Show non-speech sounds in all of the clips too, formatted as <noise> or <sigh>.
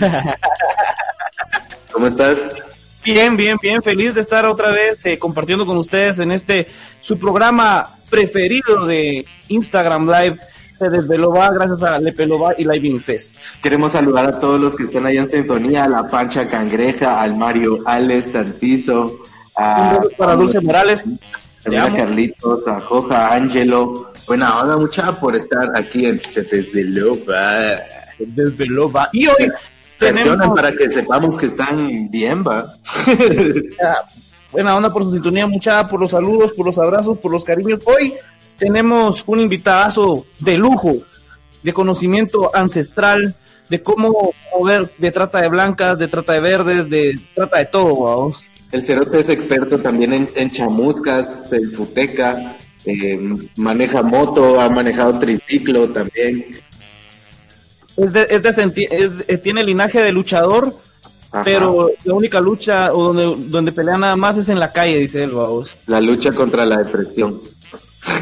<laughs> ¿Cómo estás? Bien, bien, bien. Feliz de estar otra vez eh, compartiendo con ustedes en este su programa preferido de Instagram Live. Se desveló va gracias a Lepelova y Live Fest. Queremos saludar a todos los que están ahí en sintonía, a la Pancha Cangreja, al Mario Alex Santizo, a, para Dulce Morales, a Carlitos, a Joja, Angelo. Buena onda, mucha por estar aquí en Se desveló va. Se desveló va. Y hoy Tenemos... para que sepamos que están bien, va. <laughs> Buena onda por su sintonía, mucha, por los saludos, por los abrazos, por los cariños. Hoy tenemos un invitadazo de lujo, de conocimiento ancestral, de cómo mover de trata de blancas, de trata de verdes, de trata de todo, vamos. El Cerote es experto también en, en chamuscas, en futeca, eh, maneja moto, ha manejado triciclo también. Es de, es de es, eh, tiene linaje de luchador, Ajá. pero la única lucha o donde, donde pelea nada más es en la calle, dice él, vamos. La lucha contra la depresión. <laughs>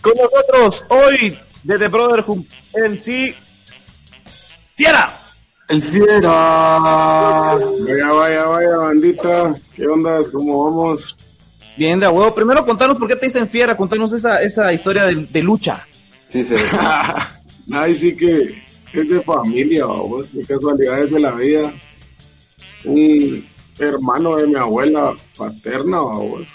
Con nosotros hoy, desde Brotherhood, el sí, Fiera. El Fiera. Vaya, vaya, vaya, bandita. ¿Qué onda? ¿Cómo vamos? Bien, de huevo. Primero contanos por qué te dicen Fiera, contanos esa, esa historia de, de lucha. Sí, sí. <laughs> Ay, sí que es de familia, vamos, de casualidades de la vida. Un hermano de mi abuela paterna, vamos,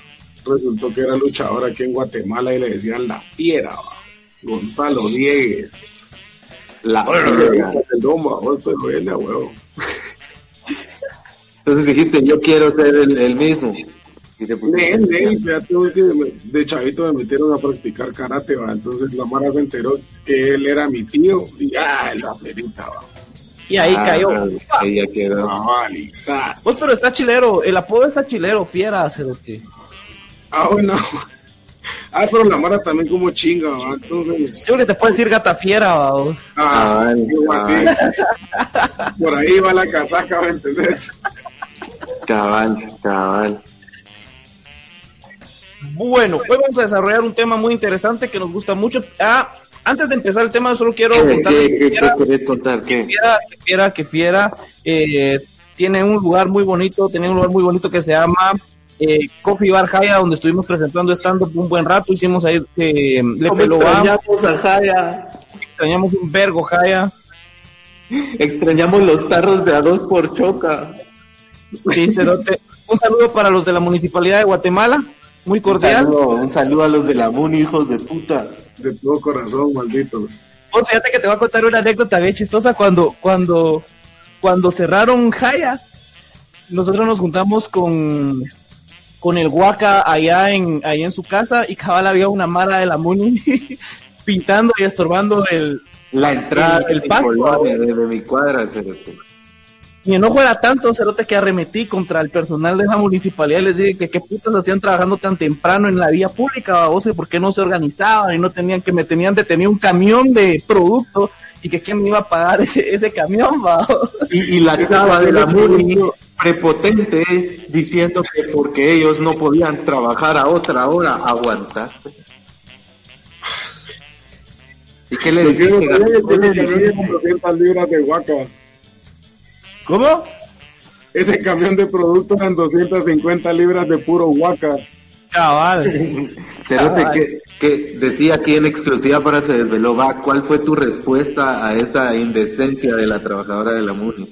resultó que era luchador aquí en Guatemala y le decían la fiera, ¿va? Gonzalo Diegues. La fiera. vamos, pero viene a huevo. Entonces dijiste, yo quiero ser el, el mismo. Que de chavito me metieron a practicar karate, ¿va? entonces la Mara se enteró que él era mi tío y ¡ah! la perita, va. Y ahí Ah, cayó. Ahí ya quedó. Ah. Pues pero está chilero, el apodo está chilero, Fiera, cerote. Ah, bueno. Ah, pero la Mara también como chinga, ¿va? entonces. Yo creo que te puedo decir gata fiera, vamos. Ah, Cabal, algo así. Por ahí va la casaca, ¿me entendés? Cabal, cabal. Bueno, hoy vamos a desarrollar un tema muy interesante que nos gusta mucho. Ah, antes de empezar el tema, solo quiero ¿Qué, contarles qué, que Fiera, contar? ¿Qué? Fiera, que Fiera, que Fiera, eh, tiene un lugar muy bonito, tiene un lugar muy bonito que se llama eh, Coffee Bar Jaya, donde estuvimos presentando estando un buen rato, hicimos ahí eh, Le Extrañamos a Jaya. extrañamos un vergo Jaya, Extrañamos los tarros de a dos por choca. sí, cerote. un saludo para los de la Municipalidad de Guatemala, muy Un cordial. saludo, un saludo a los de la MUNI, hijos de puta. De todo corazón, malditos. Pues fíjate que te voy a contar una anécdota bien chistosa cuando, cuando, cuando cerraron Jaya, nosotros nos juntamos con, con el Huaca allá en, allá en su casa y cabal había una mara de la Muni <laughs> pintando y estorbando el, La entrada El- el de mi pasto, colonia, de, de mi cuadra, cerote. Mi enojo era tanto, cerote, que arremetí contra el personal de la municipalidad y les dije que qué putas hacían trabajando tan temprano en la vía pública, babos, y por qué no se organizaban y no tenían que me tenían detenido un camión de producto y que quién me iba a pagar ese, ese camión, babos. Y, y la chava de la MUNI prepotente diciendo que porque ellos no podían trabajar a otra hora, aguantaste. ¿Y qué le quiero dijiste? saber Gabriel? ¿Qué le ese camión dijiste? con 200 libras de guaca. ¿Cómo? Ese camión de productos eran 250 libras de puro guaca. Cabal. <laughs> Cerote, que, que decía aquí en exclusiva para Se Desveló, va, ¿cuál fue tu respuesta a esa indecencia de la trabajadora de la MUNI?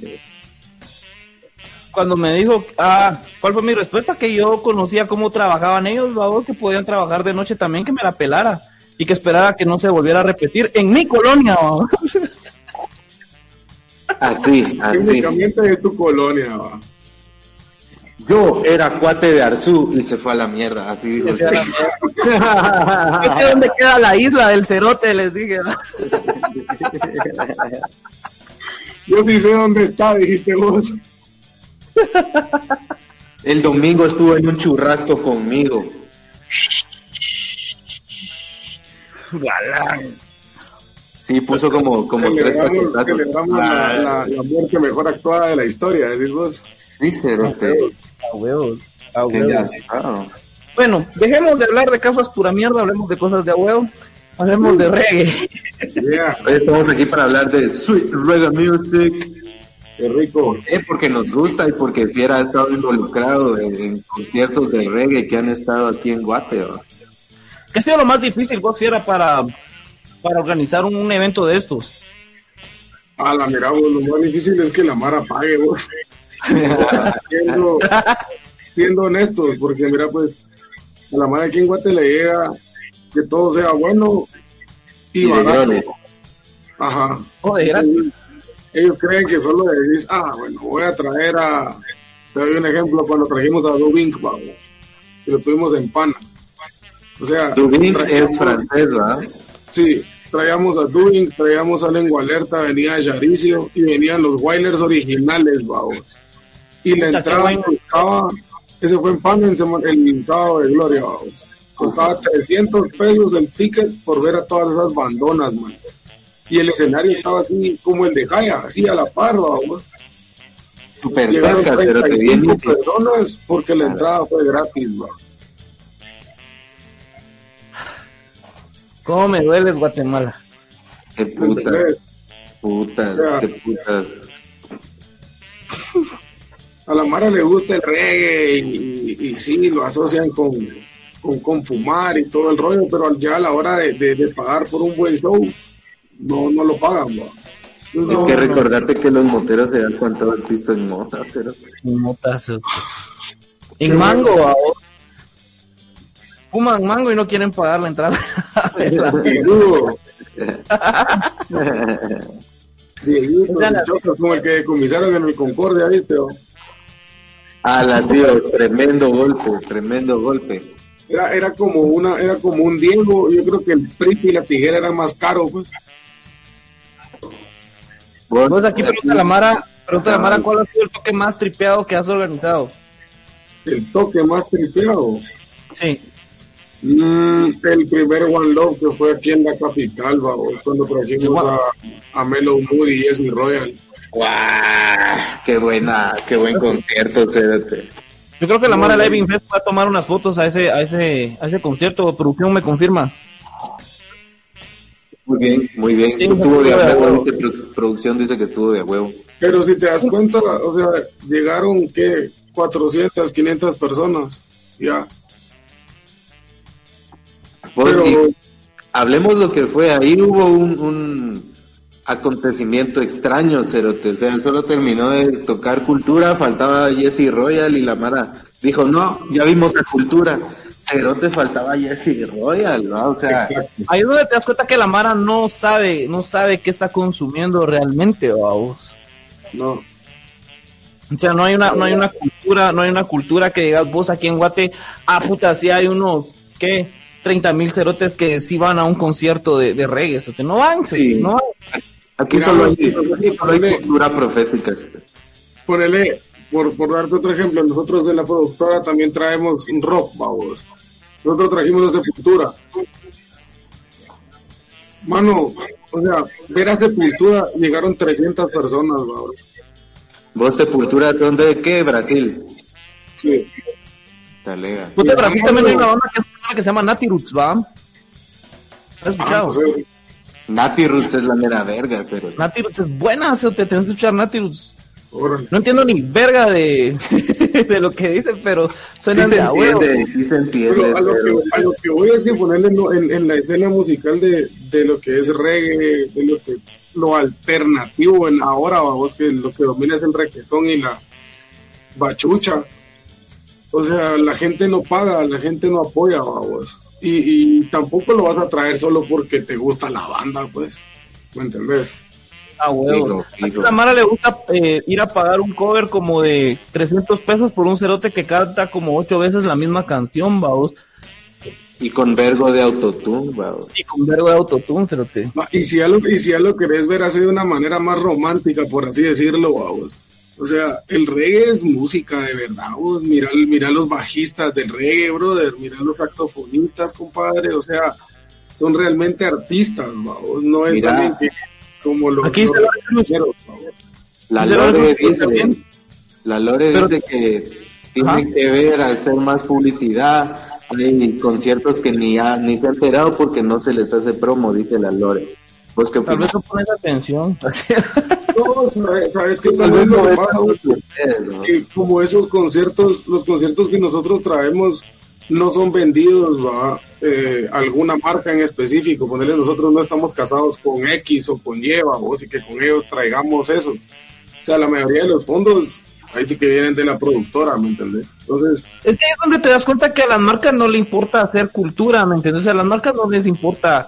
Cuando me dijo, ah, ¿cuál fue mi respuesta? Que yo conocía cómo trabajaban ellos, babos, que podían trabajar de noche también, que me la pelara y que esperara que no se volviera a repetir en mi colonia, babos. <laughs> Así, así. Técnicamente es tu colonia, va. Yo era cuate de Arzú y se fue a la mierda, así dijo. sé dónde queda la isla del cerote, les dije. ¿no? Yo sí sé dónde está, dijiste vos. El domingo estuvo en un churrasco conmigo. Sí, puso como, como tres paquetazos. celebramos Ah, la, la- la muerte mejor actuada de la historia, decís vos. Sí, cerote. A huevos, a Que huevos. Bueno, dejemos de hablar de casos pura mierda, hablemos de cosas de a huevo. Hablemos de reggae. Hoy estamos aquí para hablar de Sweet Reggae Music. Qué rico. ¿Por qué? Porque nos gusta y porque Fiera ha estado involucrado en, en conciertos de reggae que han estado aquí en Guate. ¿Qué ha sido lo más difícil, vos, Fiera, para, para organizar un, un evento de estos? A la mira, vos, lo más difícil es que la Mara pague, vos. siendo, siendo honestos, porque mira, pues, a la Mara aquí en Guate le llega que todo sea bueno y, Y barato. Ajá. Oh, de gratis. Ellos, ellos creen que solo decís, ah, bueno, voy a traer a. Te doy un ejemplo, cuando trajimos a Dubink, vamos, y lo tuvimos en Pana. O sea, Dubin traíamos- es francés, ¿verdad? Sí, traíamos a Dubink, traíamos a Lengua Alerta, venía Yaricio y venían los Wailers originales, vamos. Y la entrada costaba, ese fue en Pana, en sema- el sábado de Gloria, vamos. Costaba 300 pesos el ticket por ver a todas esas bandonas, man. Y el escenario estaba así como el de Jaya, así a la par, vamos. Llegaron cerca, pero te viene 35 personas porque la entrada fue gratis, vamos. ¿Cómo me dueles, Guatemala? Qué ¿Me putas, putas, Ya. qué putas. <laughs> a la Mara le gusta el reggae y, y, y sí, lo asocian con, con, con fumar y todo el rollo, pero ya a la hora de, de, de pagar por un buen show, no, no lo pagan. Es que recordarte que los moteros se dan cuenta del pisto en mota, pero En motazo. <laughs> En mango, ahora. Fuman mango y no quieren pagar la entrada. Dieguito, como el que decomisaron en el Concordia, ¿viste? va? Ah, las tío, tremendo golpe, tremendo golpe. Era, era como una, era como un Diego, yo creo que el prito y la tijera era más caro, pues. Vos, Pues aquí pregunta la Mara, pregunta la. Mara cuál ha sido el toque más tripeado que has organizado. El toque más tripeado. Sí. Mm, el primer One Love que fue aquí en la capital, babos, cuando trajimos a, a Melo Moody y Esmi Royal. ¡Guau! ¡Qué buena, qué buen concierto. Yo creo que la Mara. Living Fest va a tomar unas fotos a ese, a ese, a ese concierto. Producción me confirma. Muy bien, muy bien. Sí, estuvo de a huevo, producción dice que estuvo de a huevo. Pero si te das cuenta, o sea, llegaron, ¿qué? 400, 500 personas. Ya. Pero, y hablemos lo que fue, ahí hubo un, un acontecimiento extraño, Cerote, o sea, solo terminó de tocar cultura, faltaba Jesse Royal y la Mara dijo, no, ya vimos la cultura, Cerote faltaba Jesse Royal, ¿no? O sea, exacto. Ahí es donde te das cuenta que la Mara no sabe, no sabe qué está consumiendo realmente, vamos. No. O sea, no hay una, no hay una cultura, no hay una cultura que digas vos aquí en Guate, ah puta, sí hay unos, ¿qué? 30 mil cerotes que sí van a un concierto de, de reggae, o sea, no van, Sí. no van. aquí Mira, solo hay, sí, aquí solo hay cultura profética. Ponele, por, por darte otro ejemplo, nosotros de la productora también traemos rock, vamos. Nosotros trajimos a Sepultura. Mano, o sea, ver a Sepultura llegaron 300 personas, vamos. ¿Vos Sepultura son de qué? Brasil. Sí. Talega. Puta, pero aquí Mira, también hay una banda que, es- que se llama Nati Roots, ¿va? ¿Has Ah, escuchado? pues, eh, Nati Roots es la mera verga, pero... Nati Roots es buena, o sea, te tienes que escuchar Nati Roots. órale. No entiendo ni verga de, <laughs> de lo que dicen, pero Sí suenan se de a huevo. entiende, sí se entiende. Pero a lo, pero- que, a lo que voy es que ponerle en, en- en la escena musical de, de lo que es reggae, de lo que lo alternativo en ahora, vamos, que lo que domina es el reggaetón y la bachucha. O sea, la gente no paga, la gente no apoya, vamos. Y, y tampoco lo vas a traer solo porque te gusta la banda, pues. ¿Me entendés? A huevo. A la Mara le gusta eh, ir a pagar un cover como de 300 pesos por un cerote que canta como ocho veces la misma canción, vamos. Y con vergo de autotune, wow. Y con vergo de autotune, cerote. Ah, Y si ya lo, y si ya lo querés ver así de una manera más romántica, por así decirlo, vamos. O sea, el reggae es música de verdad, vos. Mira, mira los bajistas del reggae, brother. Mira los saxofonistas, compadre. O sea, son realmente artistas, vamos. No es alguien que, como los, Aquí vamos. La Lore dice, la Lore Pero- dice que tiene Ajá. que ver hacer más publicidad hay conciertos que ni, ha, ni se han enterado porque no se les hace promo, dice la Lore. ¿Vos qué Tal vez no pones atención. <laughs> No, sabes, sabes que Tal vez lo es que como esos conciertos, los conciertos que nosotros traemos no son vendidos a alguna marca en específico. Ponerle nosotros no estamos casados con X o con Y, o así que con ellos traigamos eso. O sea, la mayoría de los fondos ahí sí que vienen de la productora, ¿me entendés? Entonces, Es que ahí es donde te das cuenta que a las marcas no le importa hacer cultura, ¿me entiendes? O sea, a las marcas no les importa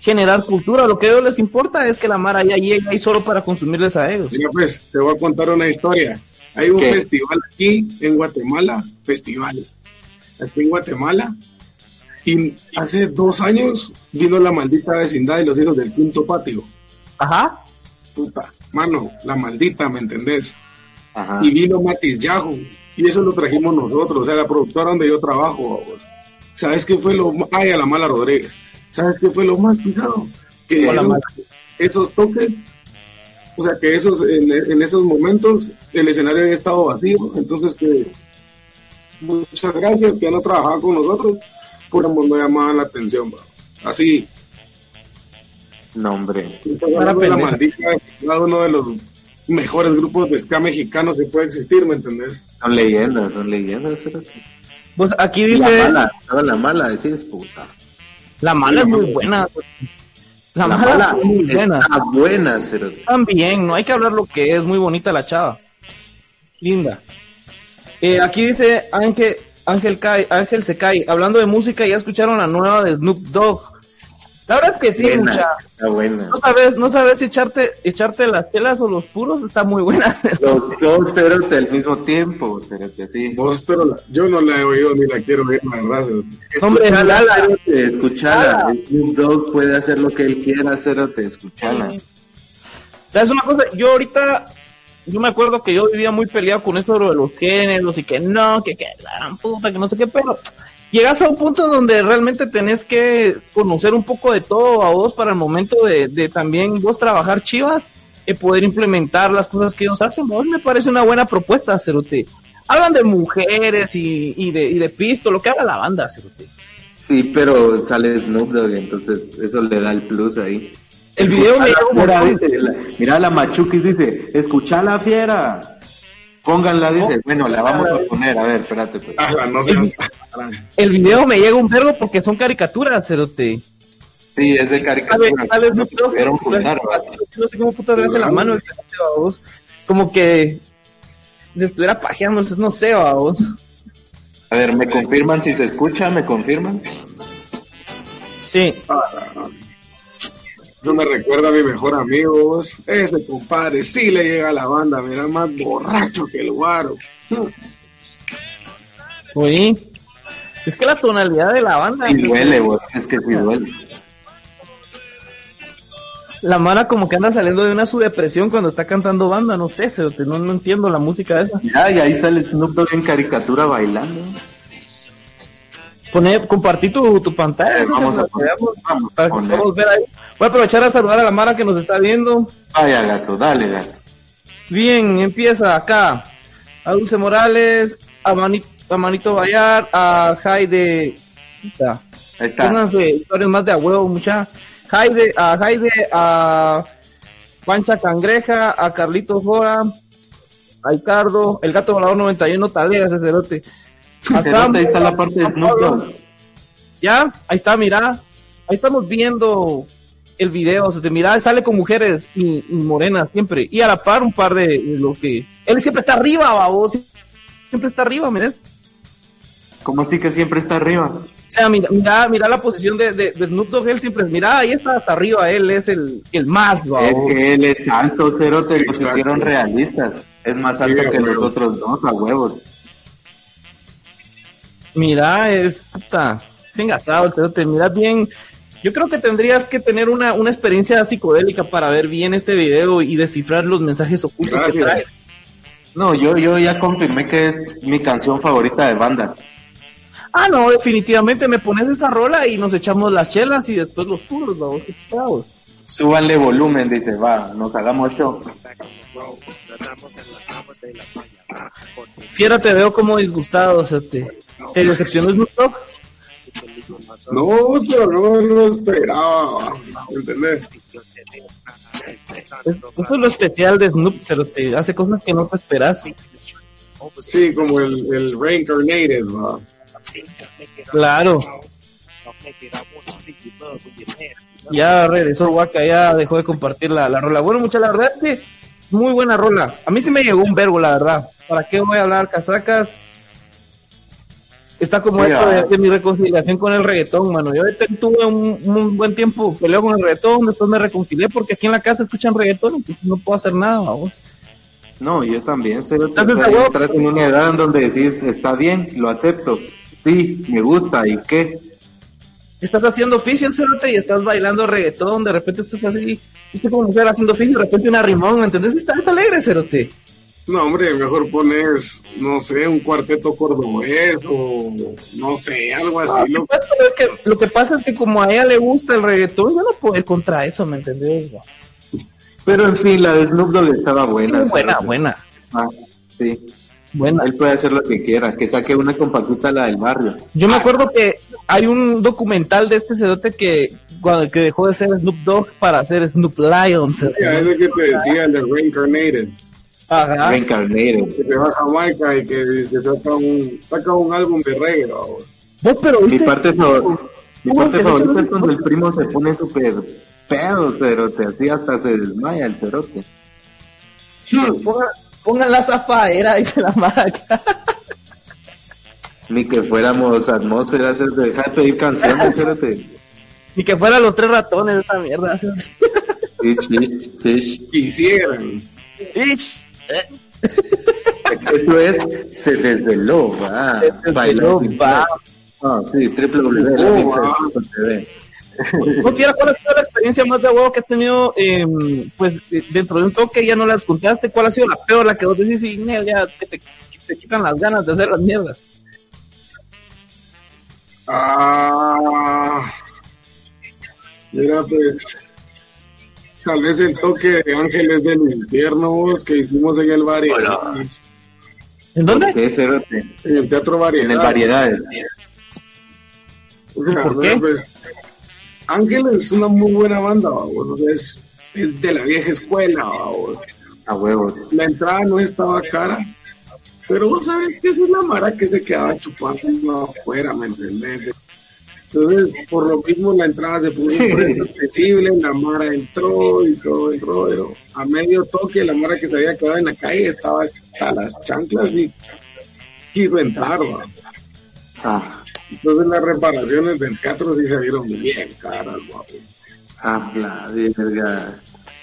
generar cultura, lo que a ellos les importa es que la Mara ya llegue ahí solo para consumirles a ellos. mira pues, te voy a contar una historia. Hay un ¿Qué? festival aquí en Guatemala, festival, aquí en Guatemala, y hace dos años vino la maldita vecindad de los hijos del quinto patio. Ajá. Puta, mano, la maldita, ¿me entendés? Ajá. y vino Matis Yajo y eso lo trajimos nosotros, o sea, la productora donde yo trabajo. ¿Sabes qué fue lo? Ay, a la mala Rodríguez. ¿Sabes qué fue lo más pisado? Que esos toques, o sea, que esos en, en esos momentos el escenario había estado vacío, entonces que muchas gracias que no trabajaban con nosotros, por no llamaban la atención, bro. Así, No, hombre. La maldita uno de los mejores grupos de ska mexicanos que puede existir, ¿me entendés? Son leyendas, son leyendas. Pues aquí Y La dice, mala, toda la mala, decís puta. La mala es muy buena. La, mala, es muy buena. está buena. También, no hay que hablar lo que es, muy bonita la chava. Linda. Eh, aquí dice Ángel, Ángel, Kai, Ángel se cae. Hablando de música, ya escucharon la nueva de Snoop Dogg. La verdad es que sí, Buena, mucha. Está buena. No sabes, no sabes si echarte, echarte las telas o los puros, está muy buena. <laughs> Los dos cerote al mismo tiempo, cerote, así. Vos, pero la- yo no la he oído ni la quiero oír, la verdad. Hombre, Escuchala, cerote, escuchala. Lala. Snoop Dogg puede hacer lo que él quiera, cerote, escuchala. ¿Sabes una cosa? Yo ahorita, yo me acuerdo que yo vivía muy peleado con esto de lo de los géneros y que no, que que la gran puta, que no sé qué, pero llegas a un punto donde realmente tenés que conocer un poco de todo a vos para el momento de, de también vos trabajar chivas y poder implementar las cosas que ellos hacen. Vos me parece una buena propuesta, Cerote. Hablan de mujeres y, y de, y de pisto, lo que habla la banda, Cerote. Sí, pero sale Snoop Dogg, entonces eso le da el plus ahí. El video me llegó la- mira la Machuquis dice, escuchala fiera. Pónganla, dice, bueno, la vamos a poner, a ver, espérate. pues. Ah, no seas- El video me llega un verbo porque son caricaturas, Cerote. Sí, es de caricatura. juntar, ¿va? no sé cómo putas le hace la mano el cerote, babos. Como que se estuviera pajeando, entonces no sé, babos. A ver, ¿me confirman si se escucha? ¿Me confirman? Sí, Eso me recuerda a mi mejor amigo. Ese compadre sí le llega a la banda, mira, más borracho que el guaro. oí. Es que la tonalidad de la banda, Y duele, vos, es que sí duele. la mara como que anda saliendo de una su depresión cuando está cantando banda, no sé, no, no entiendo la música esa. Mira, y ahí sale Snoop Dogg en caricatura bailando. Pone, compartí tu, tu pantalla. Vamos a poner- vamos para que poner. podamos ver ahí. Voy a aprovechar a saludar a la mara que nos está viendo. Vaya gato, dale gato. Bien, empieza acá. A Dulce Morales, a Manito, a Manito Bayar, a Jaide. Ahí está. Pónganse historias más de a huevo, mucha. Jaide, a Jaide, a Pancha Cangreja, a Carlitos Jora, a Ricardo, el gato volador 91, talea ese cerote. <laughs> Sam, ahí está la parte de Snoop. Dogg. Ya, ahí está, mira. Ahí estamos viendo el video. Se te mira, sale con mujeres y, y morenas siempre. Y a la par un par de, de lo que. Él siempre está arriba, babos. Siempre está arriba, mires. ¿Cómo así que siempre está arriba? O sea, mira, mira, mira la posición de, de, de Snoop Dogg. Él siempre, mira, ahí está hasta arriba. Él es el, el más, babos. Es que él es alto, cerote, los Exacto. hicieron realistas. Es más alto Sí, que los otros dos, a huevos. Mira, es puta, es engasado, pero te miras bien. Yo creo que tendrías que tener una, una experiencia psicodélica para ver bien este video y descifrar los mensajes ocultos que trae. No, yo, yo ya confirmé que es mi canción favorita de banda. Ah, no, definitivamente me pones esa rola y nos echamos las chelas y después los puros, vamos, qué. Súbanle volumen, dice, va, nos hagamos show. Fiera, te veo como disgustado, o sea, te, te decepcionó Snoop Dogg. No, pero no lo esperaba, ¿entendés? Eso es lo especial de Snoop, pero te hace cosas que no te esperas. Sí, como el, el Reincarnated, ¿va? Claro. Ya regresó Waka, ya dejó de compartir la, la rola. Bueno, mucha la verdad es que muy buena rola. A mí sí me llegó un verbo, la verdad. ¿Para qué voy a hablar casacas? Está como Sí, esto de, ah. de mi reconciliación con el reggaetón, mano. Yo tuve un, un buen tiempo peleo con el reggaetón, después me reconcilié porque aquí en la casa escuchan reggaetón, entonces no puedo hacer nada, vamos. No, yo también, huevo. entras en una edad en donde decís, está bien, lo acepto, sí, me gusta, ¿y qué? Estás haciendo oficio, cerote, y estás bailando reggaetón, de repente estás así, viste como mujer haciendo oficio, de repente una rimón, ¿me entendés? Está, está alegre, cerote. No, hombre, mejor pones, no sé, un cuarteto cordobés o no sé, algo así. Ah, lo- pues, pero es que lo que pasa es que como a ella le gusta el reggaetón, yo no puedo ir contra eso, ¿me entendés? Pero en fin, la de Snoop Dogg estaba buena. Buena, buena, Ah, sí, buena. él puede hacer lo que quiera, que saque una compactita la del barrio. Yo me acuerdo que hay un documental de este cerote que, cuando, que dejó de ser Snoop Dogg para ser Snoop Lion. Ya, es lo que te decía, el de Reincarnated. Ajá. Reincarnated. Que se va a Jamaica y que, que saca, un, saca un álbum de reggae. Vos, pero Mi viste, parte, favor- mi ¿Cómo parte te favorita es cuando el primo se pone súper pedo, cerote, así hasta se desmaya el cerote. pongan, pongan la zafaera, dice la marca. Ni que fuéramos atmósferas, es de pedir canciones, cerote. Ni que fueran los tres ratones esa mierda. Quisieran. Ish. Esto es, se desveló, va. Se desveló, va. Ah, sí, triple Oh, W. <laughs> ¿No quiera cuál ha sido la experiencia más de huevo que has tenido, eh, pues, dentro de un toque ya no la escuchaste? ¿Cuál ha sido la peor, la que vos decís, y Nel, ya te, te, te quitan las ganas de hacer las mierdas? Ah, mira, pues, tal vez el toque de Ángeles del Infierno vos, que hicimos en el Variedad. ¿En dónde? En el Teatro Variedad. En el variedades. O sea, ¿Por mira, qué? Pues, Ángeles es una muy buena banda, bueno, es, es de la vieja escuela. A huevos. La entrada no estaba cara, pero vos sabés que es la mara que se quedaba chupando afuera, ¿me entendés? Entonces, por lo mismo la entrada se puso <laughs> un precio accesible, la mara entró y todo el rollo. A medio toque, la mara que se había quedado en la calle estaba hasta las chanclas y quiso entrar, ¿va? Ah, Entonces las reparaciones del teatro sí se vieron bien caras, ¿va? habla de verga.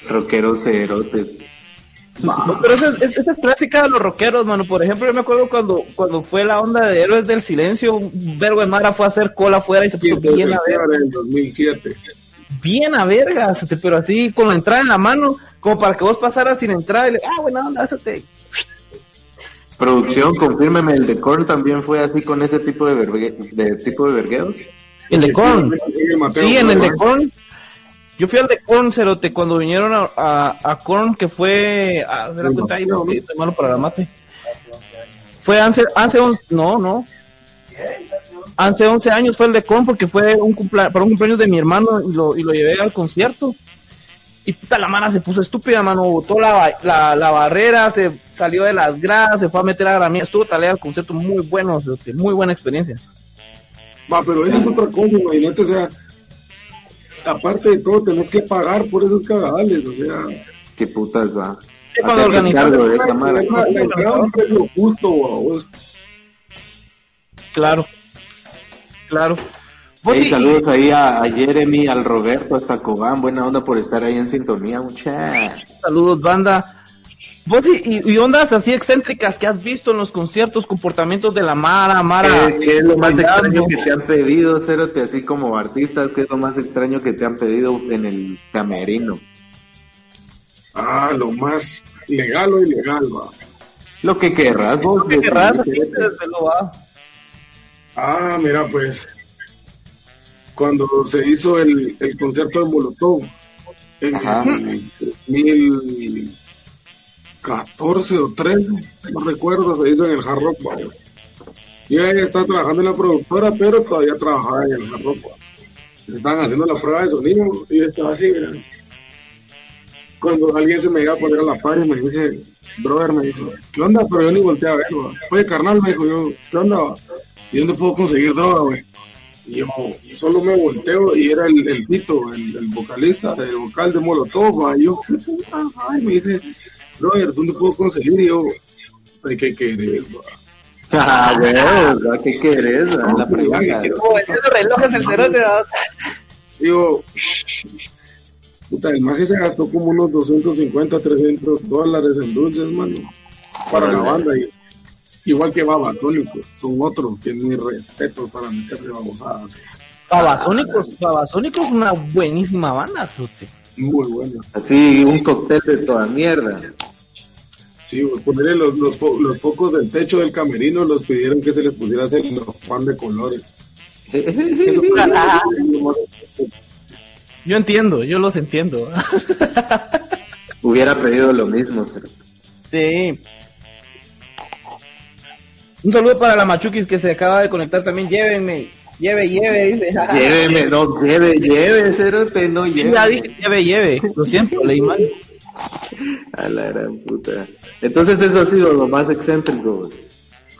Rockeros cerotes. No, pero esa, es- esa es clásica de los rockeros, mano. Por ejemplo, yo me acuerdo cuando, cuando fue la onda de Héroes del Silencio, un vergo de Mara fue a hacer cola afuera y se puso bien a ver, en el 2007. bien a vergas, pero así con la entrada en la mano, como para que vos pasaras sin entrar y le, ah, buena onda, hazte. Producción, confírmeme, el de Korn también fue así con ese tipo de, vergue- de tipo de verguedos. El de Korn. Sí, en el de. Korn. Yo fui al de Korn, Cerote, cuando vinieron a, a, a Korn, que fue... A, se da cuenta ahí, no, estoy malo para la mate. Fue hace, hace 11... No, no. Hace 11 años fue el de Korn porque fue un cumplea- para un cumpleaños de mi hermano y lo, y lo llevé al concierto. Y puta, la mana se puso estúpida, mano. Botó la, ba- la, la barrera, se salió de las gradas, se fue a meter a gramía. Estuvo talea el concierto muy bueno, muy buena experiencia. Va, pero eso es otra cosa, imagínate, o sea, aparte de todo, tenés que pagar por esos cagadales, o sea, ¿Qué putas va? Sí, cuando de esa mara. justo, vos. Claro. Claro. Vos Hey, y- saludos ahí a, a Jeremy, al Roberto, hasta Cobán. Buena onda por estar ahí en sintonía, mucha. Saludos, banda. Vos y, y- y ondas así excéntricas que has visto en los conciertos, comportamientos de la Mara, Mara. ¿Qué, qué es lo más extraño que te han pedido, Cerote, así como artistas? ¿Qué es lo más extraño que te han pedido en el camerino? Ah, lo más legal o ilegal, va. Lo que querrás, vos. ¿Qué querrás? Así decidís, te desveló, va. Ah, mira, pues, cuando se hizo el, el concierto de Molotov, en Ajá. el 2014 o 13, no recuerdo, se hizo en el Hard Rock. Yo ya estaba trabajando en la productora, pero todavía trabajaba en la ropa. Estaban haciendo la prueba de sonido y yo estaba así, mira. Cuando alguien se me iba a poner a la par y me dice, brother, me dijo, ¿qué onda? Pero yo ni volteé a verlo. Oye, carnal, me dijo yo, ¿qué onda? ¿Y dónde puedo conseguir droga, güey? Y yo solo me volteo y era el, el Pito, el, el vocalista, el vocal de Molotov, y yo, ¿qué <laughs> puta? Ay, me dice, brother, ¿dónde puedo conseguir? Y yo, ¿de qué querés, güey? <laughs> Ah, güey, ¿qué querés? La pregunta. Oh, ese reloj es el cerote. Digo, puta, el maje se gastó como unos 250, 300 dólares en dulces, mano, para la banda. Y, igual que Babasónicos, son otros que ni respeto para meterse babosadas. Babasónicos, Babasónicos es una buenísima banda, sote. Muy bueno. Así, un cóctel de toda mierda. Sí, pues ponerle los, los, los focos del techo del camerino, los pidieron que se les pusiera fan de colores. Eso Yo entiendo, yo los entiendo. Hubiera pedido lo mismo. Sí. Un saludo para la Machuquis que se acaba de conectar también. Llévenme, lleve, lleve, dice. <laughs> Lléveme, no, lleve, lleve, cerote, no lleve. Ya dije, lleve, lleve. Lo siento, leí mal. A la gran puta. Entonces eso ha sido lo más excéntrico.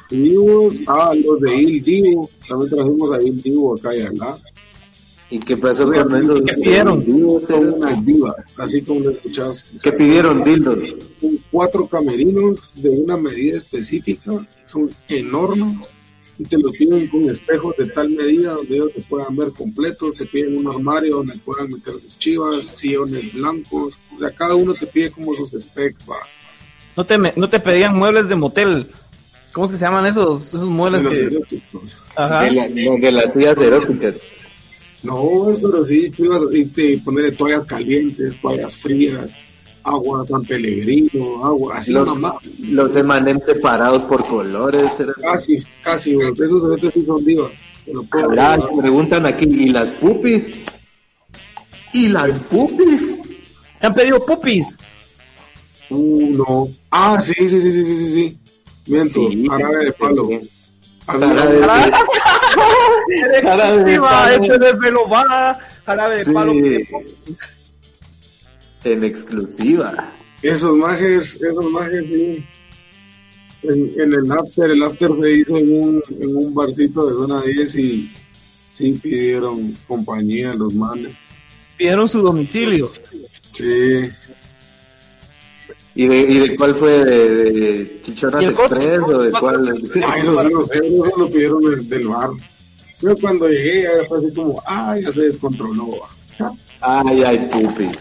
Divos, ah, los de Il Divo, también trajimos a Il Divo acá y acá. ¿Y qué pasó con esos? ¿Qué pidieron? Son unas divas, así como lo escuchás. ¿Qué pidieron, dildos? Cuatro camerinos de una medida específica, son enormes y te lo piden con espejos de tal medida donde ellos se puedan ver completos, te piden un armario donde puedan meter sus chivas, sillones blancos, o sea, cada uno te pide como sus specs, va. No te, me- no te pedían muebles de motel. ¿Cómo es que se llaman esos, esos De muebles los que... eróticos. Ajá. De, la- de las tías eróticas. No, pero sí, chivas, y ponerle toallas calientes, toallas frías, agua San Pellegrino, agua, así Los, nomás. los emanentes parados por colores. Casi, casi, güey. Esos eventos sí son divas. Asegurar. preguntan aquí, ¿y las pupis? ¿Y las pupis? ¿Te han pedido pupis? Uh, no. Ah, sí, sí, sí, sí, sí, sí, sí. Miento, Sí, jarabe de palo. Jarabe de- Jarabe de Sí, va, palo. ese de pelo va, jarabe de Sí. palo. En exclusiva. Esos majes, esos majes, sí. En, en el after, el after se hizo en un, en un barcito de zona 10 y sí pidieron compañía los manes. Pidieron su domicilio. Sí. ¿Y de, y de cuál fue? ¿De, de. Express o de cuál? Ah, eso sí, los euros lo pidieron del, del bar. Yo cuando llegué ya fue así como, ah, ya se descontroló. Ay, ay, pupis.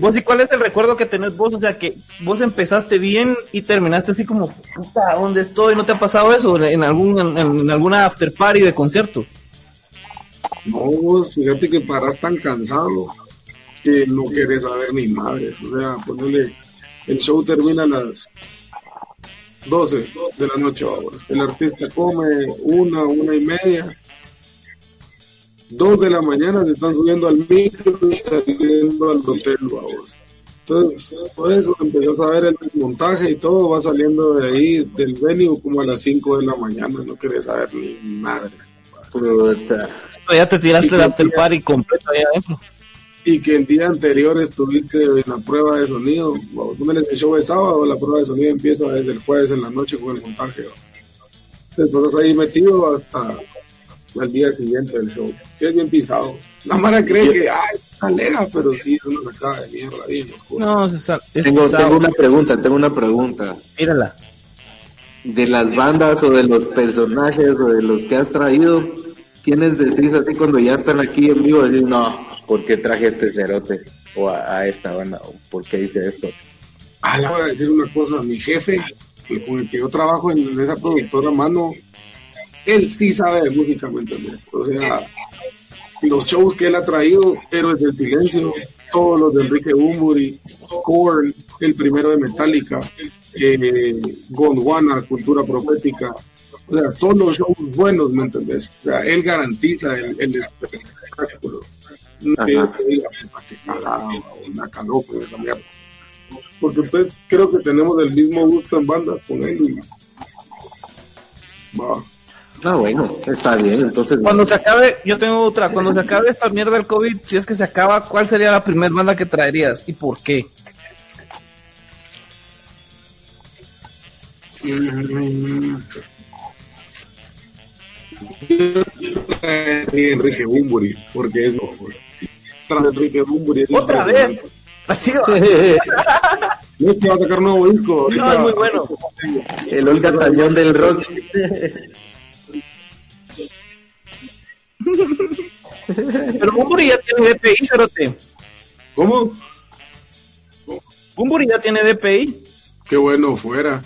¿Vos y cuál es el recuerdo que tenés vos? O sea, que vos empezaste bien y terminaste así como, puta, ¿dónde estoy? ¿No te ha pasado eso en, algún, en, en alguna after party de concierto? No, vos, fíjate que paras tan cansado que no querés saber ni madres. O sea, ponerle, el show termina a las 12 de la noche, vamos. El artista come una, una y media. Dos de la mañana se están subiendo al micro y saliendo al hotel, vamos. Entonces, por eso empezás a ver el desmontaje y todo va saliendo de ahí, del venue, como a las 5 de la mañana. No querés saber ni madres. Puta. Ya te tiraste el after party completo ahí adentro. Y que el día anterior estuviste en la prueba de sonido. Ponele el show es sábado, la prueba de sonido empieza desde el jueves en la noche con el montaje. Entonces estás ahí metido hasta el día siguiente del show. Sí es bien pisado. La Mara cree que, ay, está alega, pero sí es una sacada de mierda bien oscura. No, es, es Tengo, tengo una pregunta, tengo una pregunta. Mírala. De las bandas o de los personajes o de los que has traído, ¿quiénes decís así cuando ya están aquí en vivo? Decís, no, ¿por qué traje este cerote? O a, a esta banda, o ¿por qué hice esto? Ah, le voy a decir una cosa, mi jefe, con el que yo trabajo en, esa productora mano, él sí sabe de música, ¿me entiendes? O sea, los shows que él ha traído, Héroes del Silencio, todos los de Enrique Bumburi, Korn, el primero de Metallica, eh, Gondwana, Cultura Profética, o sea, son los shows buenos, ¿me entendés? O sea, él garantiza el espectáculo. Porque pues creo que tenemos el mismo gusto en bandas con él y Va. Ah, bueno, está bien, entonces... Cuando se acabe, yo tengo otra, cuando se acabe esta mierda del COVID, si es que se acaba, ¿cuál sería la primera banda que traerías y por qué? Enrique Bumburi, porque es Enrique Bumburi ¿Otra vez? Así va. No es que va a sacar nuevo disco. No, es muy bueno. El Olga Tañón del rock. Pero Bumburi ya tiene DPI, Cerote. ¿Cómo? Bumburi ya tiene DPI. Qué bueno fuera.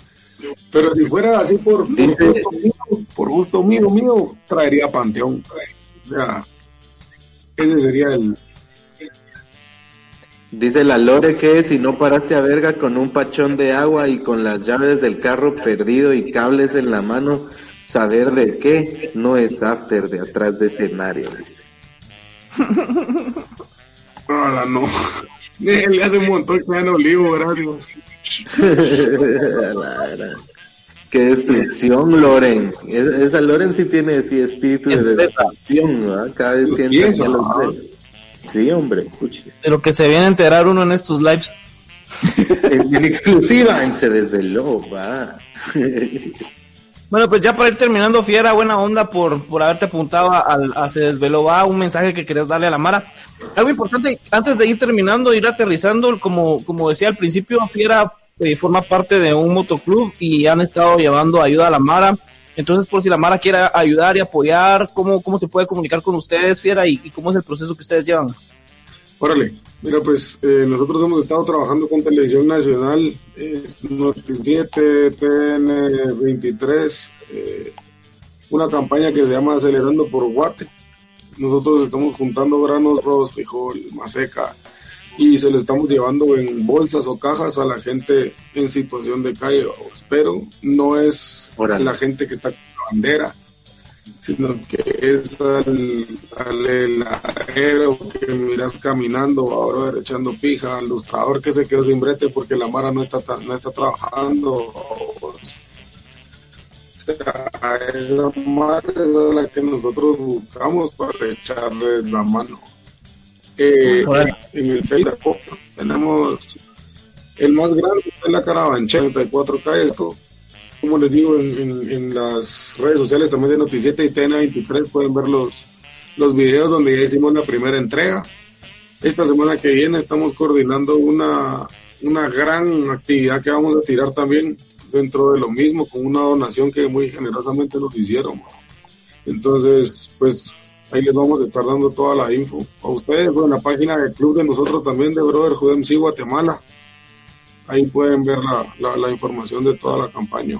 Pero si fuera así por, por Dice- gusto mío, por gusto mío, mío, traería Panteón. Ya. Ese sería el. Dice la Lore que si no paraste a verga con un pachón de agua y con las llaves del carro perdido y cables en la mano, saber de qué no es after de atrás de escenario. Ah, no. <laughs> Le hace un montón que dan olivo, gracias. <laughs> Qué destrucción, Loren. Es- esa Loren sí tiene sí, espíritu de destrucción, ¿no? Cada vez siente Sí, hombre, escuche. De lo que se viene a enterar uno en estos lives. En, exclusiva, en se desveló, va. Bueno, pues ya para ir terminando, Fiera, buena onda por, por haberte apuntado a Se Desveló Va, un mensaje que querías darle a la Mara. Algo importante, antes de ir terminando, ir aterrizando, como, como decía al principio, Fiera eh, forma parte de un motoclub y han estado llevando ayuda a la Mara. Entonces, por si la Mara quiere ayudar y apoyar, ¿cómo, cómo se puede comunicar con ustedes, Fiera, y, cómo es el proceso que ustedes llevan? Órale, mira, pues eh, nosotros hemos estado trabajando con Televisión Nacional, eh, Noti7, TN 23, eh, una campaña que se llama Acelerando por Guate. Nosotros estamos juntando granos, arroz, frijol, maseca y se lo estamos llevando en bolsas o cajas a la gente en situación de calle, vamos. pero no es la gente que está con la bandera, sino que es al, al heladero que miras caminando, ahora echando pija, al lustrador que se quedó sin brete porque la Mara no está, no está trabajando. O sea, a esa Mara es a la que nosotros buscamos para echarles la mano. Eh, en el Facebook tenemos el más grande en la Carabanchel, 34 calles, esto como les digo, en, en- en las redes sociales también de Noticieta y TN23 pueden ver los, los videos donde ya hicimos la primera entrega. Esta semana que viene estamos coordinando una, una gran actividad que vamos a tirar también dentro de lo mismo, con una donación que muy generosamente nos hicieron. Entonces, pues ahí les vamos a estar dando toda la info. A ustedes, en la página del club de nosotros también de Brotherhood MC Guatemala ahí pueden ver la, la, información de toda la campaña.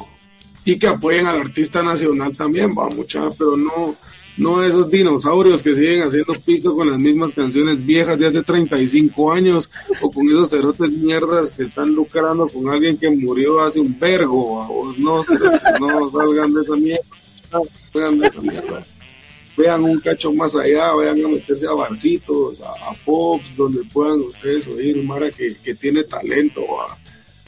Y que apoyen al artista nacional también, va mucha, pero no, no esos dinosaurios que siguen haciendo pisto con las mismas canciones viejas de hace 35 años, o con esos cerotes mierdas que están lucrando con alguien que murió hace un vergo, no, cerotes, no salgan de esa mierda, salgan de esa mierda. Vean un cacho más allá, vayan a meterse a barcitos, a, a pops, donde puedan ustedes oír Mara que, que tiene talento,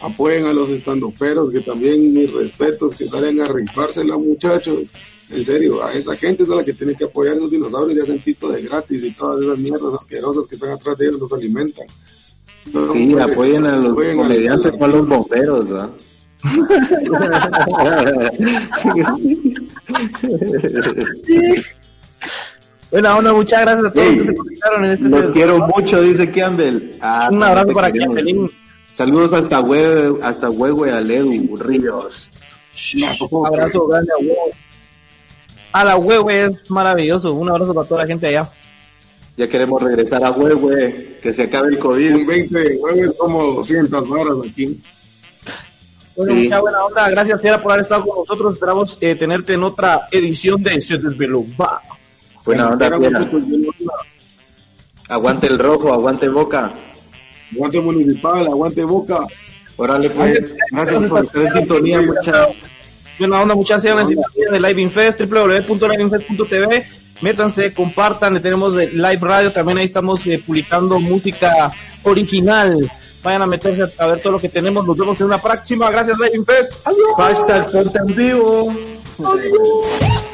apoyen a los estandoperos, que también mis respetos, que salen a rifársela, muchachos. En serio, a esa gente es a la que tiene que apoyar esos dinosaurios y hacen pisto de gratis y todas esas mierdas asquerosas que están atrás de ellos los alimentan. No, Sí, hombre, apoyen a los apoyen comediantes, a los bomberos, ¿va? <laughs> <laughs> Buena onda, muchas gracias a todos Ey, que se conectaron en este Los Se quiero mucho, dice Campbell. Ah, Un abrazo para. Campbellín. Saludos hasta Hue, hasta Huehue, Aledu, Ríos. Un abrazo grande a Huevo. A la Huevo es maravilloso. Un abrazo para toda la gente allá. Ya queremos regresar a Huehue, que se acabe el Un COVID. 20 de jueves como 200 varas aquí. Bueno, Sí. mucha buena onda. Gracias, Fiera, por haber estado con nosotros. Esperamos eh, tenerte en otra edición de Se Desveló. Buena onda, fiera. pues. Aguante el rojo, aguante boca. Aguante municipal, aguante boca. Órale, pues. Gracias por estar en sintonía, muchachos. Buena onda, muchas gracias. En sintonía de Live Infest, www.liveinfest.tv. Métanse, compartan. le Tenemos de Live Radio. También ahí estamos eh, publicando música original. Vayan a meterse a ver todo lo que tenemos. Nos vemos en una próxima. Gracias, Live Infest. Adiós. Hashtag ponte en vivo. Adiós.